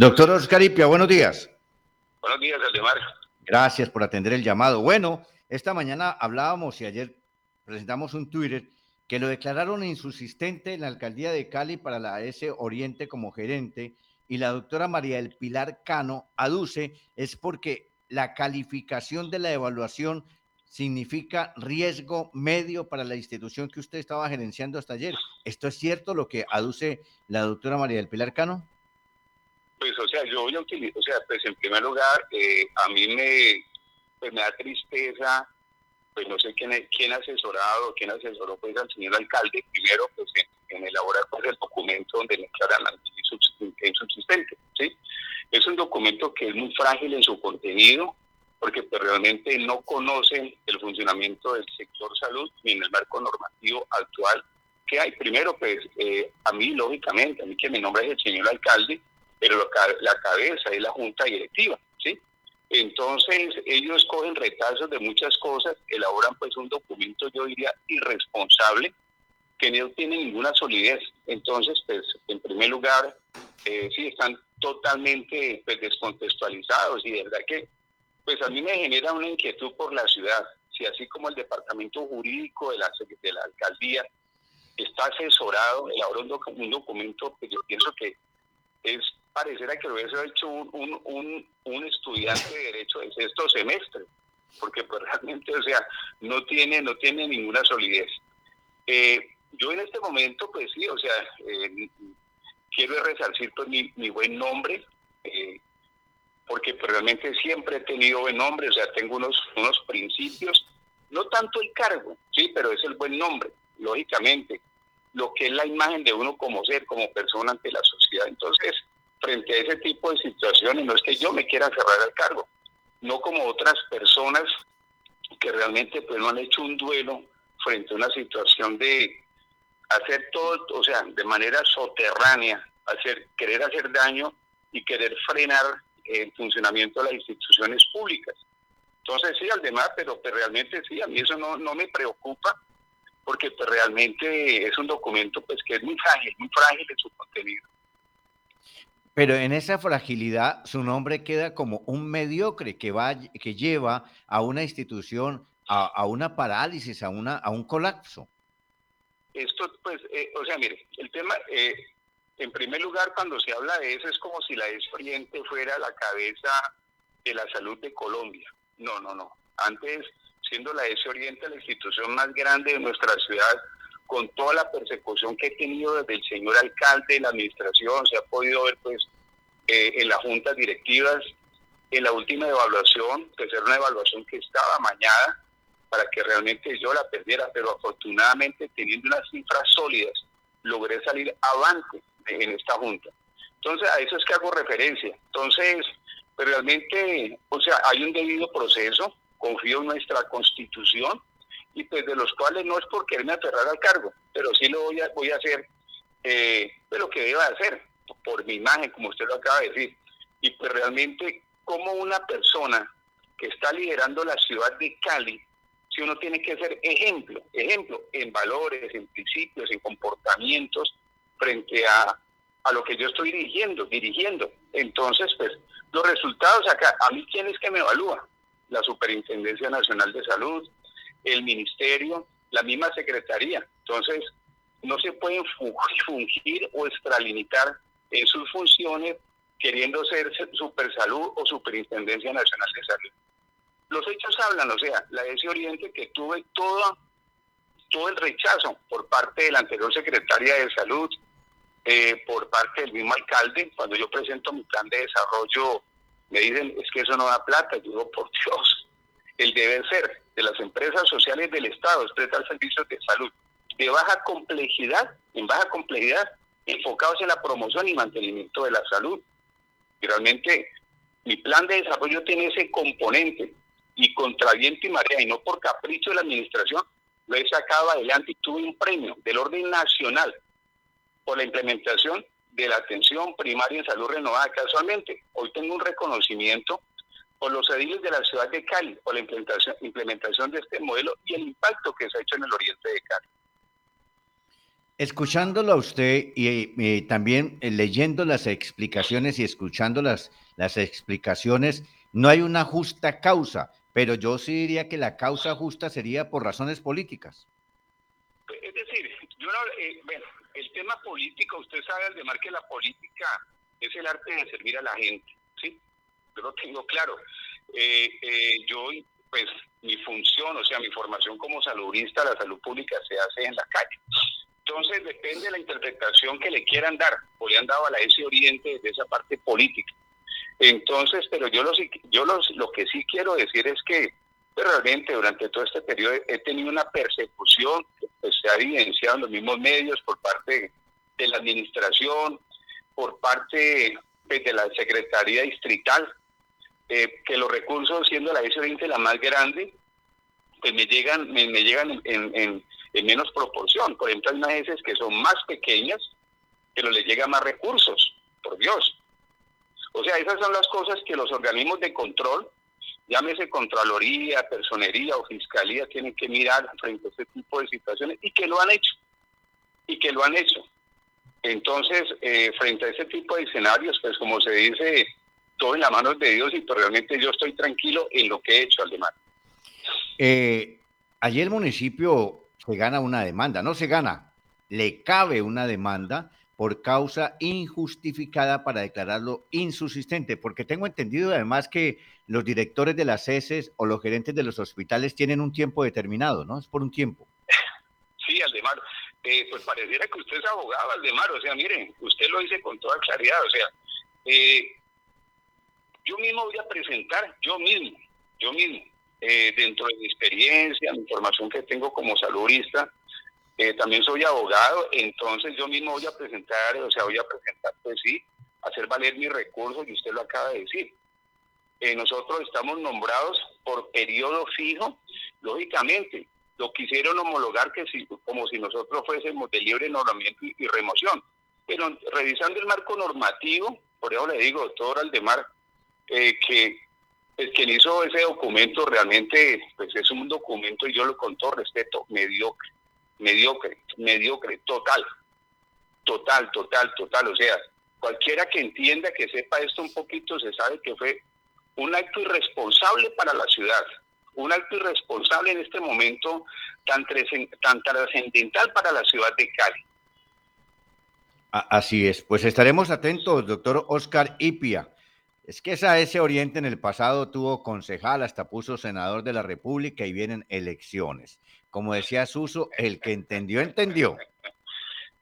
Doctor Oscar Ipia, buenos días. Buenos días, Aldemar. Gracias por atender el llamado. Bueno, esta mañana hablábamos y ayer presentamos un Twitter que lo declararon insubsistente en la alcaldía de Cali para la S Oriente como gerente y la doctora María del Pilar Cano aduce es porque la calificación de la evaluación significa riesgo medio para la institución que usted estaba gerenciando hasta ayer. ¿Esto es cierto lo que aduce la doctora María del Pilar Cano? Pues, o sea, yo voy a utilizar, o sea, pues en primer lugar, eh, a mí me, pues me da tristeza, pues no sé quién, quién asesorado, quién asesoró pues al señor alcalde, primero pues en, elaborar pues el documento donde declaran la insubsistente, ¿sí? Es un documento que es muy frágil en su contenido, porque pues, realmente no conocen el funcionamiento del sector salud ni en el marco normativo actual que hay. Primero, pues eh, a mí, lógicamente, a mí que mi nombre es el señor alcalde, pero la cabeza es la junta directiva, ¿sí? Entonces, ellos cogen retazos de muchas cosas, elaboran pues un documento, yo diría, irresponsable, que no tiene ninguna solidez. Entonces, pues, en primer lugar, eh, sí, están totalmente pues, descontextualizados y de verdad que, pues a mí me genera una inquietud por la ciudad, si así como el departamento jurídico de la, de la alcaldía está asesorado, elabora un, un documento que yo pienso que es pareciera que lo hubiese hecho un, un, un, estudiante de derecho de sexto semestre, porque pues realmente, o sea, no tiene, no tiene ninguna solidez. Eh, yo en este momento, pues sí, o sea, eh, quiero resarcir pues, mi, mi buen nombre, eh, porque pues, realmente siempre he tenido buen nombre, o sea, tengo unos, unos principios, no tanto el cargo, sí, pero es el buen nombre, lógicamente, lo que es la imagen de uno como ser, como persona ante la sociedad. Entonces, frente a ese tipo de situaciones, no es que yo me quiera cerrar al cargo, no como otras personas que realmente pues no han hecho un duelo frente a una situación de hacer todo, o sea, de manera soterránea, hacer, querer hacer daño y querer frenar el funcionamiento de las instituciones públicas. Entonces sí, al demás, pero pues, realmente sí, a mí eso no, no me preocupa, porque pues, realmente es un documento pues que es muy frágil, muy frágil en su contenido. Pero en esa fragilidad su nombre queda como un mediocre que va que lleva a una institución a, una parálisis, a una a un colapso. Esto pues, eh, o sea, mire, el tema eh, en primer lugar cuando se habla de eso es como si la exoriente fuera la cabeza de la salud de Colombia. No, no, no. Antes siendo la S Oriente la institución más grande de nuestra ciudad, con toda la persecución que he tenido desde el señor alcalde, la administración, se ha podido ver pues eh, en las juntas directivas, en la última evaluación, que era una evaluación que estaba mañana para que realmente yo la perdiera, pero afortunadamente teniendo unas cifras sólidas, logré salir avante en esta junta. Entonces, a eso es que hago referencia. Entonces, pues, realmente, o sea, hay un debido proceso, confío en nuestra constitución y pues de los cuales no es por quererme aferrar al cargo, pero sí lo voy a, voy a hacer eh, pues lo que deba hacer, por mi imagen, como usted lo acaba de decir. Y pues realmente, como una persona que está liderando la ciudad de Cali, si uno tiene que ser ejemplo, ejemplo en valores, en principios, en comportamientos, frente a, a lo que yo estoy dirigiendo, dirigiendo. Entonces, pues, los resultados acá, a mí, ¿quién es que me evalúa? la Superintendencia Nacional de Salud, el Ministerio, la misma Secretaría. Entonces, no se pueden fungir o extralimitar en sus funciones queriendo ser Supersalud o Superintendencia Nacional de Salud. Los hechos hablan, o sea, la ese Oriente que tuve todo, todo el rechazo por parte de la anterior secretaria de Salud, eh, por parte del mismo alcalde, cuando yo presento mi plan de desarrollo me dicen, es que eso no da plata. Yo digo, por Dios, el deber ser de las empresas sociales del Estado es prestar servicios de salud de baja complejidad, en baja complejidad, enfocados en la promoción y mantenimiento de la salud. Y realmente mi plan de desarrollo tiene ese componente y contra viento y marea, y no por capricho de la administración, lo he sacado adelante y tuve un premio del orden nacional por la implementación de la atención primaria en salud renovada. Casualmente, hoy tengo un reconocimiento por los ediles de la ciudad de Cali, por la implementación, implementación de este modelo y el impacto que se ha hecho en el oriente de Cali. Escuchándolo a usted y, también eh, leyendo las explicaciones y escuchando las, las explicaciones, no hay una justa causa, pero yo sí diría que la causa justa sería por razones políticas. Es decir, yo eh, bueno, el tema político, usted sabe, Aldemar, que la política es el arte de servir a la gente. Yo lo tengo claro. Eh, yo, pues, mi función, o sea, mi formación como saludista, la salud pública se hace en la calle. Entonces depende de la interpretación que le quieran dar, o le han dado a la ese Oriente de esa parte política. Entonces, pero yo, lo, yo lo que sí quiero decir es que pues, realmente durante todo este periodo he tenido una persecución que pues, se ha evidenciado en los mismos medios por parte de la administración, por parte pues, de la Secretaría Distrital, eh, que los recursos, siendo la ese Oriente la más grande, pues me llegan, me, llegan en en menos proporción. Por ejemplo, hay unas veces que son más pequeñas, pero les llega más recursos, por Dios. O sea, esas son las cosas que los organismos de control, llámese Contraloría, Personería o Fiscalía, tienen que mirar frente a este tipo de situaciones y que lo han hecho. Y que lo han hecho. Entonces, eh, frente a ese tipo de escenarios, pues como se dice, todo en las manos de Dios y pues realmente yo estoy tranquilo en lo que he hecho, Aldemar. Eh, ayer el municipio se gana una demanda, no se gana, le cabe una demanda por causa injustificada para declararlo insubsistente, porque tengo entendido además que los directores de las heces o los gerentes de los hospitales tienen un tiempo determinado, ¿no? Es por un tiempo. Sí, Aldemar, eh, pues pareciera que usted es abogado, Aldemar, o sea, miren, usted lo dice con toda claridad, o sea, eh, yo mismo voy a presentar, yo mismo, yo mismo, eh, dentro de mi experiencia, mi formación que tengo como saludista, eh, también soy abogado, entonces yo mismo voy a presentar, o sea, voy a presentar, pues sí, hacer valer mis recursos, y usted lo acaba de decir. Eh, nosotros estamos nombrados por periodo fijo, lógicamente, lo quisieron homologar que si, como si nosotros fuésemos de libre nombramiento y, remoción. Pero revisando el marco normativo, por eso le digo, doctor Aldemar, eh, que el quien hizo ese documento realmente pues es un documento, y yo lo con todo respeto, mediocre, mediocre, mediocre, total, total, total, total. O sea, cualquiera que entienda, que sepa esto un poquito, se sabe que fue un acto irresponsable para la ciudad, un acto irresponsable en este momento tan, tan trascendental para la ciudad de Cali. Así es, pues estaremos atentos, doctor Oscar Ipia. Es que esa ese Oriente en el pasado tuvo concejal, hasta puso senador de la República y vienen elecciones. Como decía Suso, el que entendió, entendió.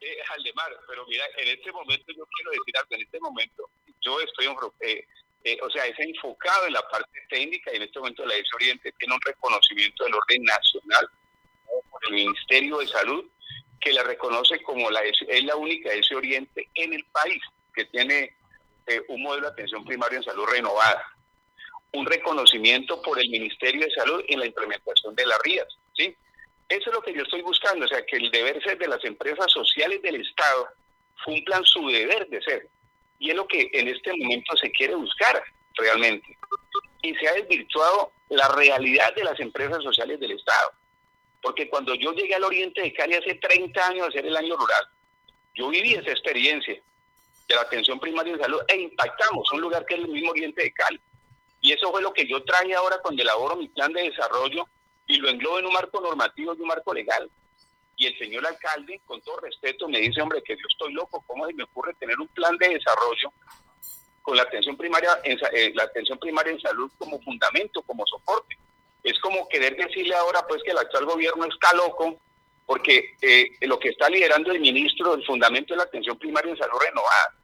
Eh, Aldemar, pero mira, en este momento yo quiero decir algo, en este momento yo estoy, eh, eh, o sea, es enfocado en la parte técnica y en este momento la ES Oriente tiene un reconocimiento del orden nacional por el Ministerio de Salud que la reconoce como la es la única ES Oriente en el país que tiene eh, un modelo de atención primaria en salud renovada, un reconocimiento por el Ministerio de Salud en la implementación de las RIAS, ¿sí? Eso es lo que yo estoy buscando, o sea, que el deber ser de las empresas sociales del Estado cumplan su deber de ser. Y es lo que en este momento se quiere buscar realmente. Y se ha desvirtuado la realidad de las empresas sociales del Estado. Porque cuando yo llegué al oriente de Cali hace 30 años a hacer el año rural, yo viví esa experiencia de la atención primaria de salud e impactamos un lugar que es el mismo Oriente de Cali. Y eso fue lo que yo traje ahora cuando elaboro mi plan de desarrollo y lo englobo en un marco normativo y un marco legal. Y el señor alcalde, con todo respeto, me dice, hombre, que yo estoy loco, ¿cómo se me ocurre tener un plan de desarrollo con la atención primaria en, eh, la atención primaria en salud como fundamento, como soporte? Es como querer decirle ahora pues que el actual gobierno está loco porque eh, lo que está liderando el ministro del fundamento de la atención primaria en salud renovada.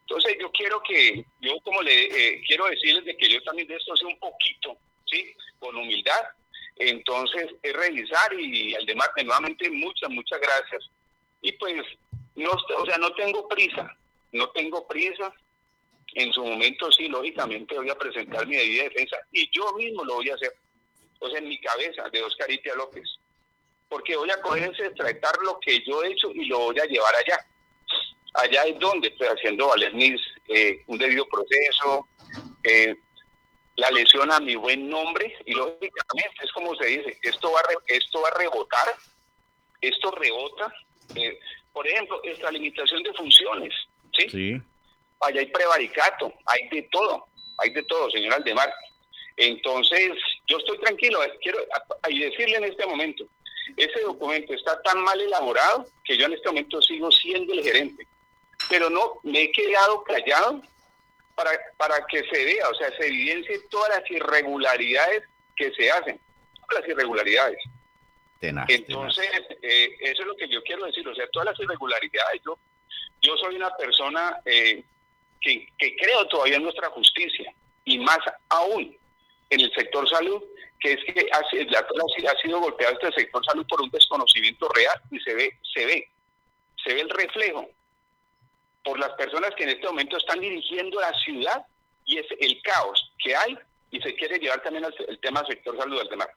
Entonces yo quiero que, yo como le eh, quiero decirles de que yo también de esto sé un poquito, ¿sí? Con humildad. Entonces es revisar y al demás nuevamente muchas, muchas gracias. Y pues, no, o sea, no tengo prisa, no tengo prisa. En su momento sí, lógicamente voy a presentar mi debida defensa y yo mismo lo voy a hacer. O sea, en mi cabeza de Oscar Itia López porque voy a coger ese tratar lo que yo he hecho y lo voy a llevar allá. Allá es donde estoy haciendo valer mis, eh, un debido proceso, eh, la lesión a mi buen nombre y lógicamente es como se dice, esto va a, esto va a rebotar, esto rebota, eh, Por ejemplo, limitación de funciones, ¿sí? Sí. Allá hay prevaricato, hay de todo, hay de todo, señor Aldemar. Entonces, yo estoy tranquilo, quiero decirle en este momento, ese documento está tan mal elaborado que yo en este momento sigo siendo el gerente, pero no me he quedado callado para, para que se vea, o sea, se evidencie todas las irregularidades que se hacen, todas las irregularidades. Entonces, eh, eso es lo que yo quiero decir, o sea, todas las irregularidades. Yo, yo soy una persona eh, que, que creo todavía en nuestra justicia y más aún en el sector salud, que es que ha, ha sido golpeado este sector salud por un desconocimiento real y se ve, se ve, se ve el reflejo por las personas que en este momento están dirigiendo la ciudad y es el caos que hay y se quiere llevar también el tema sector salud al demás.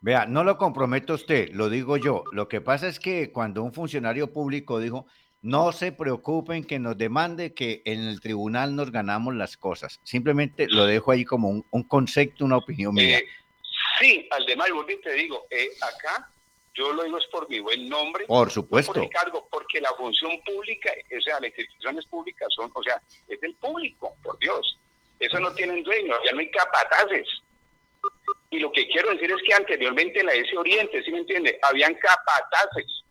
Vea, no lo comprometo usted, lo digo yo. Lo que pasa es que cuando un funcionario público dijo, no se preocupen que nos demande que en el tribunal nos ganamos las cosas. Simplemente lo dejo ahí como un, concepto, una opinión mía. Eh, sí, al demás, te digo, eh, acá yo lo digo es por mi buen nombre. Por supuesto. por mi cargo, porque la función pública, o sea, las instituciones públicas son, o sea, es del público, por Dios. Eso no tienen dueño, ya no hay capataces. Y lo que quiero decir es que anteriormente en la S Oriente, ¿sí me entiende? Habían capataces.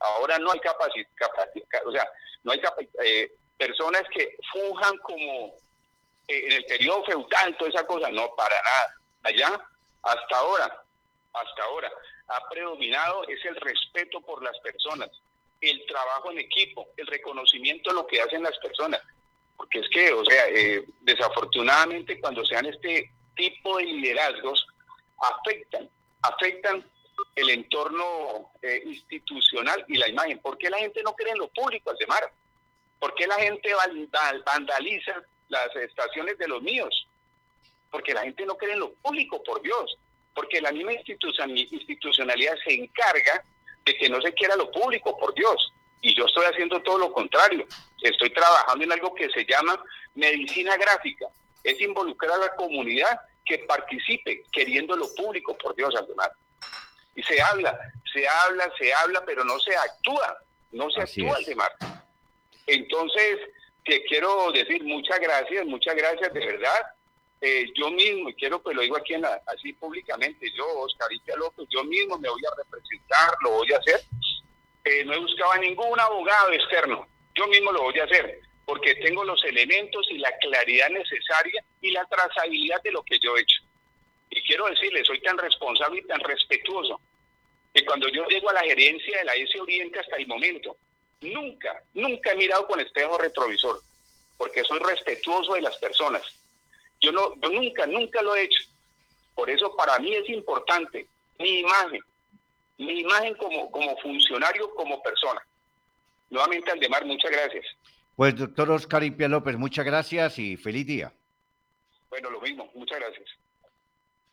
Ahora no hay capacidad, o sea, no hay eh, personas que funjan como eh, en el periodo feudal, toda esa cosa. No, para nada. Allá, hasta ahora, hasta ahora, ha predominado es el respeto por las personas, el trabajo en equipo, el reconocimiento de lo que hacen las personas. Porque es que, o sea, eh, desafortunadamente cuando sean este tipo de liderazgos, afectan, afectan el entorno eh, institucional y la imagen. ¿Por qué la gente no cree en lo público, Aldemar? ¿Por qué la gente vandaliza las estaciones de los míos? Porque la gente no cree en lo público, por Dios. Porque la misma institucionalidad se encarga de que no se quiera lo público, por Dios. Y yo estoy haciendo todo lo contrario. Estoy trabajando en algo que se llama medicina gráfica. Es involucrar a la comunidad que participe queriendo lo público, por Dios, Aldemar. Y se habla, se habla, se habla, pero no se actúa, no se actúa, Aldemar. Entonces, te quiero decir muchas gracias, muchas gracias de verdad. Eh, yo mismo, y quiero que lo digo aquí en así públicamente, yo, Oscarita López, yo mismo me voy a representar, lo voy a hacer. Eh, no he buscado a ningún abogado externo, yo mismo lo voy a hacer porque tengo los elementos y la claridad necesaria y la trazabilidad de lo que yo he hecho. Y quiero decirle, soy tan responsable y tan respetuoso que cuando yo llego a la gerencia de la S Oriente hasta el momento, nunca, nunca he mirado con espejo retrovisor, porque soy respetuoso de las personas. Yo, no, yo nunca, nunca lo he hecho. Por eso para mí es importante mi imagen, mi imagen como, como funcionario, como persona. Nuevamente, Aldemar, muchas gracias. Pues doctor Oscar Impia López, muchas gracias y feliz día. Bueno, lo mismo, muchas gracias.